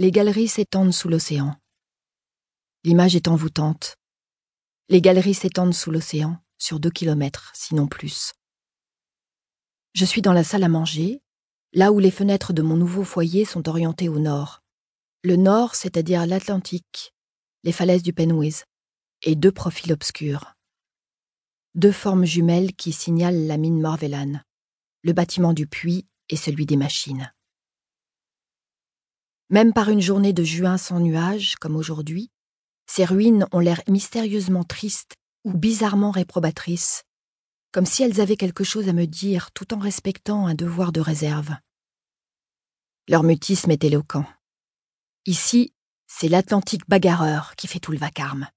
Les galeries s'étendent sous l'océan. L'image est envoûtante. Les galeries s'étendent sous l'océan, sur deux kilomètres, sinon plus. Je suis dans la salle à manger, là où les fenêtres de mon nouveau foyer sont orientées au nord. Le nord, c'est-à-dire l'Atlantique, les falaises du Penwith, et deux profils obscurs. Deux formes jumelles qui signalent la mine Morvellan, le bâtiment du puits et celui des machines. Même par une journée de juin sans nuages, comme aujourd'hui, ces ruines ont l'air mystérieusement tristes ou bizarrement réprobatrices, comme si elles avaient quelque chose à me dire tout en respectant un devoir de réserve. Leur mutisme est éloquent. Ici, c'est l'Atlantique bagarreur qui fait tout le vacarme.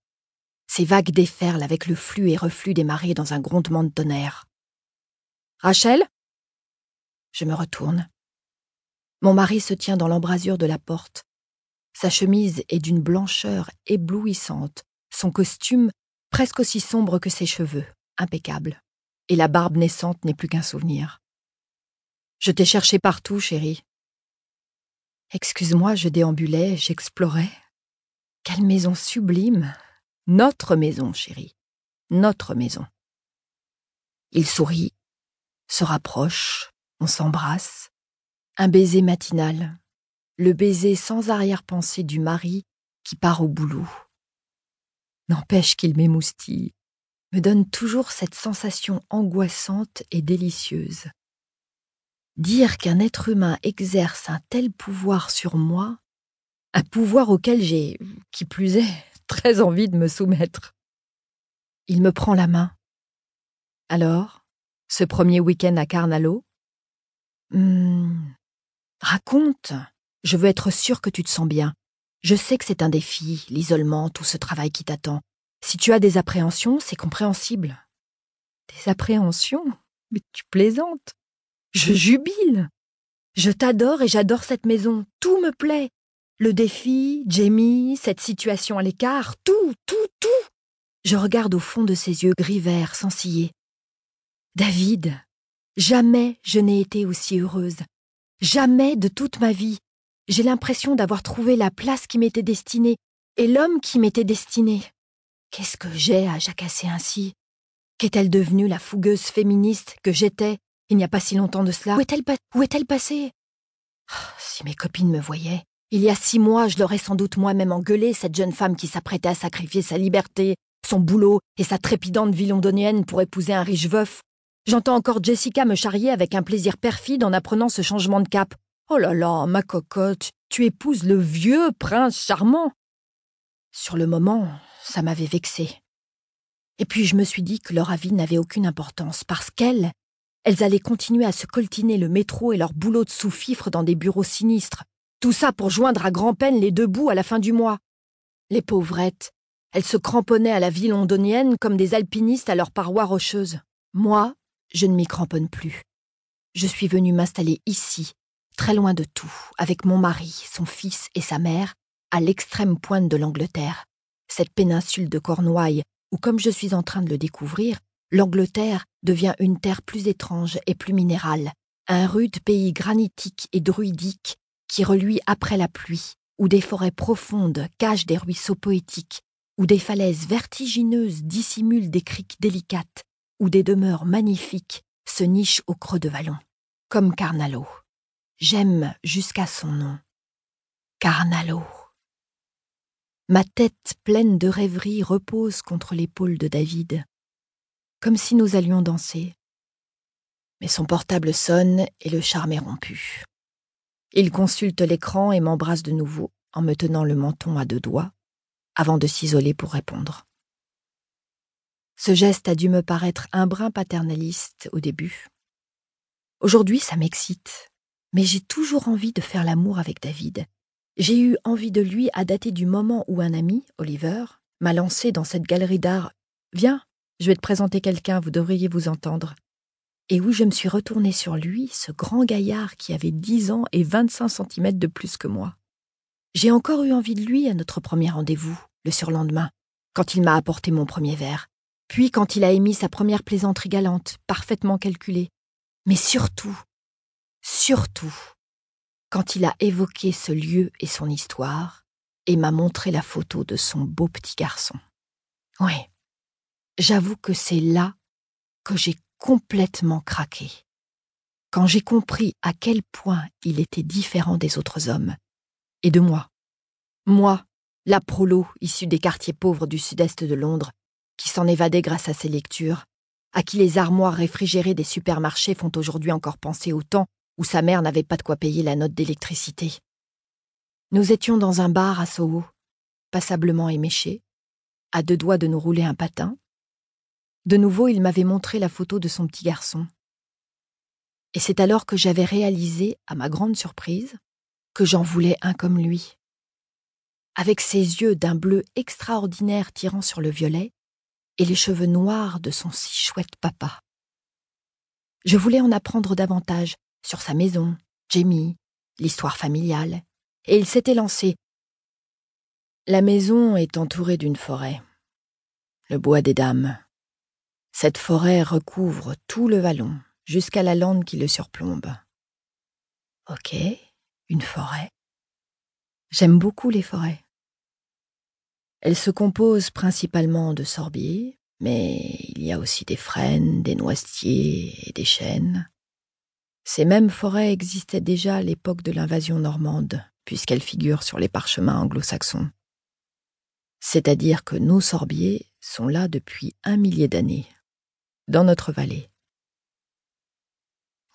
Ces vagues déferlent avec le flux et reflux des marées dans un grondement de tonnerre. Rachel? Je me retourne. Mon mari se tient dans l'embrasure de la porte. Sa chemise est d'une blancheur éblouissante, son costume presque aussi sombre que ses cheveux, impeccable, et la barbe naissante n'est plus qu'un souvenir. Je t'ai cherché partout, chérie. Excuse-moi, je déambulais, j'explorais. Quelle maison sublime notre maison, chérie. Notre maison. Il sourit, se rapproche, on s'embrasse. Un baiser matinal. Le baiser sans arrière-pensée du mari qui part au boulot. N'empêche qu'il m'émoustille, me donne toujours cette sensation angoissante et délicieuse. Dire qu'un être humain exerce un tel pouvoir sur moi, un pouvoir auquel j'ai, qui plus est, très envie de me soumettre. Il me prend la main. Alors, ce premier week-end à Carnalo hmm, Raconte. Je veux être sûre que tu te sens bien. Je sais que c'est un défi, l'isolement, tout ce travail qui t'attend. Si tu as des appréhensions, c'est compréhensible. Des appréhensions? Mais tu plaisantes. Je jubile. Je t'adore et j'adore cette maison. Tout me plaît. Le défi, Jamie, cette situation à l'écart, tout, tout, tout. Je regarde au fond de ses yeux gris-vert sans ciller. David, jamais je n'ai été aussi heureuse. Jamais de toute ma vie. J'ai l'impression d'avoir trouvé la place qui m'était destinée et l'homme qui m'était destiné. Qu'est-ce que j'ai à jacasser ainsi? Qu'est-elle devenue la fougueuse féministe que j'étais il n'y a pas si longtemps de cela? Où est-elle est passée? Oh, Si mes copines me voyaient, il y a six mois, je l'aurais sans doute moi-même engueulé, cette jeune femme qui s'apprêtait à sacrifier sa liberté, son boulot et sa trépidante vie londonienne pour épouser un riche veuf. J'entends encore Jessica me charrier avec un plaisir perfide en apprenant ce changement de cap. Oh là là, ma cocotte, tu épouses le vieux prince charmant. Sur le moment, ça m'avait vexé. Et puis je me suis dit que leur avis n'avait aucune importance, parce qu'elles, elles allaient continuer à se coltiner le métro et leur boulot de sous-fifre dans des bureaux sinistres, tout ça pour joindre à grand-peine les deux bouts à la fin du mois. Les pauvrettes, elles se cramponnaient à la vie londonienne comme des alpinistes à leurs parois rocheuses. Moi, je ne m'y cramponne plus. Je suis venue m'installer ici, très loin de tout, avec mon mari, son fils et sa mère, à l'extrême pointe de l'Angleterre, cette péninsule de Cornouailles, où, comme je suis en train de le découvrir, l'Angleterre devient une terre plus étrange et plus minérale, un rude pays granitique et druidique qui reluit après la pluie, où des forêts profondes cachent des ruisseaux poétiques, où des falaises vertigineuses dissimulent des criques délicates, où des demeures magnifiques se nichent au creux de vallons, comme Carnalo. J'aime jusqu'à son nom. Carnalo. Ma tête pleine de rêveries repose contre l'épaule de David, comme si nous allions danser. Mais son portable sonne et le charme est rompu. Il consulte l'écran et m'embrasse de nouveau en me tenant le menton à deux doigts, avant de s'isoler pour répondre. Ce geste a dû me paraître un brin paternaliste au début. Aujourd'hui, ça m'excite, mais j'ai toujours envie de faire l'amour avec David. J'ai eu envie de lui à dater du moment où un ami, Oliver, m'a lancé dans cette galerie d'art. Viens, je vais te présenter quelqu'un, vous devriez vous entendre et où je me suis retournée sur lui, ce grand gaillard qui avait dix ans et vingt-cinq centimètres de plus que moi. J'ai encore eu envie de lui à notre premier rendez-vous, le surlendemain, quand il m'a apporté mon premier verre, puis quand il a émis sa première plaisanterie galante, parfaitement calculée. Mais surtout, surtout, quand il a évoqué ce lieu et son histoire et m'a montré la photo de son beau petit garçon. Oui, j'avoue que c'est là que j'ai complètement craqué. Quand j'ai compris à quel point il était différent des autres hommes, et de moi. Moi, la prolo issue des quartiers pauvres du sud-est de Londres, qui s'en évadait grâce à ses lectures, à qui les armoires réfrigérées des supermarchés font aujourd'hui encore penser au temps où sa mère n'avait pas de quoi payer la note d'électricité. Nous étions dans un bar à Soho, passablement éméchés, à deux doigts de nous rouler un patin. De nouveau, il m'avait montré la photo de son petit garçon. Et c'est alors que j'avais réalisé, à ma grande surprise, que j'en voulais un comme lui. Avec ses yeux d'un bleu extraordinaire tirant sur le violet, et les cheveux noirs de son si chouette papa. Je voulais en apprendre davantage sur sa maison, Jamie, l'histoire familiale, et il s'était lancé. La maison est entourée d'une forêt, le bois des dames. Cette forêt recouvre tout le vallon, jusqu'à la lande qui le surplombe. Ok, une forêt. J'aime beaucoup les forêts. Elles se composent principalement de sorbiers, mais il y a aussi des frênes, des noisetiers et des chênes. Ces mêmes forêts existaient déjà à l'époque de l'invasion normande, puisqu'elles figurent sur les parchemins anglo-saxons. C'est-à-dire que nos sorbiers sont là depuis un millier d'années, dans notre vallée.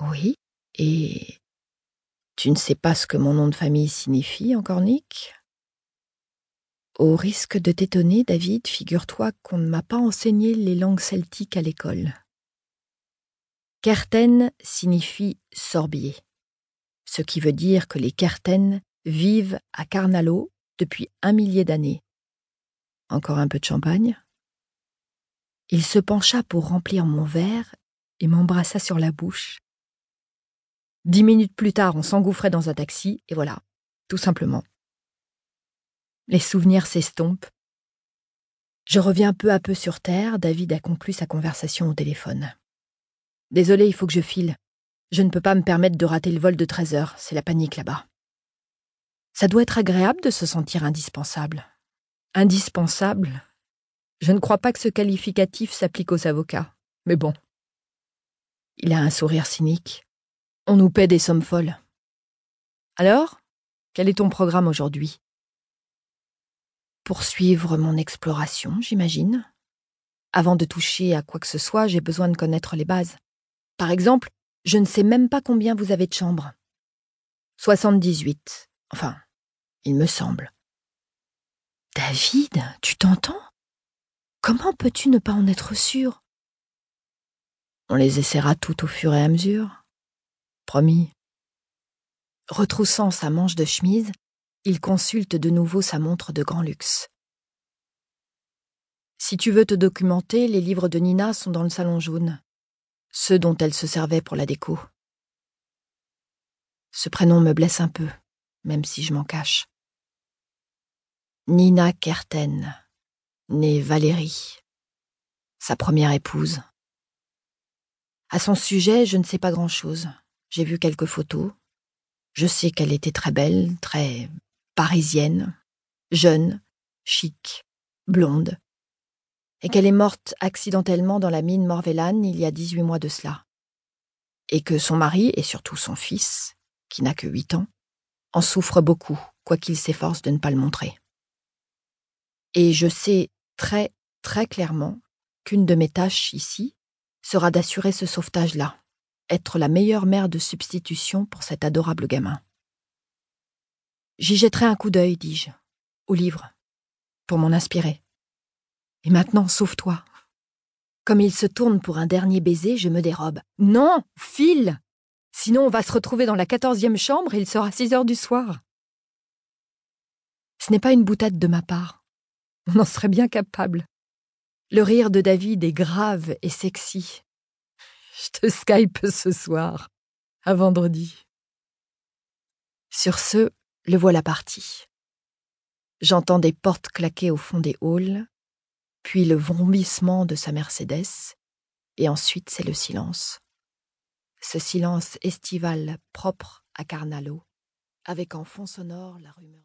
Oui, et tu ne sais pas ce que mon nom de famille signifie encore, Nick? Au risque de t'étonner, David, figure-toi qu'on ne m'a pas enseigné les langues celtiques à l'école. Kerten signifie sorbier, ce qui veut dire que les Kerten vivent à Carnalo depuis un millier d'années. Encore un peu de champagne Il se pencha pour remplir mon verre et m'embrassa sur la bouche. Dix minutes plus tard, on s'engouffrait dans un taxi, et voilà, tout simplement. Les souvenirs s'estompent. Je reviens peu à peu sur Terre, David a conclu sa conversation au téléphone. Désolé, il faut que je file. Je ne peux pas me permettre de rater le vol de 13 heures, c'est la panique là-bas. Ça doit être agréable de se sentir indispensable. Indispensable? Je ne crois pas que ce qualificatif s'applique aux avocats, mais bon. Il a un sourire cynique. On nous paie des sommes folles. Alors, quel est ton programme aujourd'hui? Poursuivre mon exploration, j'imagine. Avant de toucher à quoi que ce soit, j'ai besoin de connaître les bases. Par exemple, je ne sais même pas combien vous avez de chambres. 78. Enfin, il me semble. David, tu t'entends? Comment peux-tu ne pas en être sûr? On les essaiera toutes au fur et à mesure. Promis. Retroussant sa manche de chemise, il consulte de nouveau sa montre de grand luxe. Si tu veux te documenter, les livres de Nina sont dans le salon jaune ceux dont elle se servait pour la déco. Ce prénom me blesse un peu, même si je m'en cache. Nina Kerten, née Valérie, sa première épouse. À son sujet, je ne sais pas grand-chose. J'ai vu quelques photos. Je sais qu'elle était très belle, très parisienne, jeune, chic, blonde, et qu'elle est morte accidentellement dans la mine Morvellan il y a 18 mois de cela. Et que son mari, et surtout son fils, qui n'a que huit ans, en souffre beaucoup, quoiqu'il s'efforce de ne pas le montrer. Et je sais très, très clairement qu'une de mes tâches ici sera d'assurer ce sauvetage-là, être la meilleure mère de substitution pour cet adorable gamin. J'y jetterai un coup d'œil, dis-je, au livre, pour m'en inspirer. Et maintenant, sauve-toi. Comme il se tourne pour un dernier baiser, je me dérobe. Non, file Sinon, on va se retrouver dans la quatorzième chambre et il sera six heures du soir. Ce n'est pas une boutade de ma part. On en serait bien capable. Le rire de David est grave et sexy. Je te Skype ce soir. À vendredi. Sur ce, le voilà parti. J'entends des portes claquer au fond des halls, puis le vrombissement de sa Mercedes, et ensuite c'est le silence. Ce silence estival propre à Carnalo, avec en fond sonore la rumeur.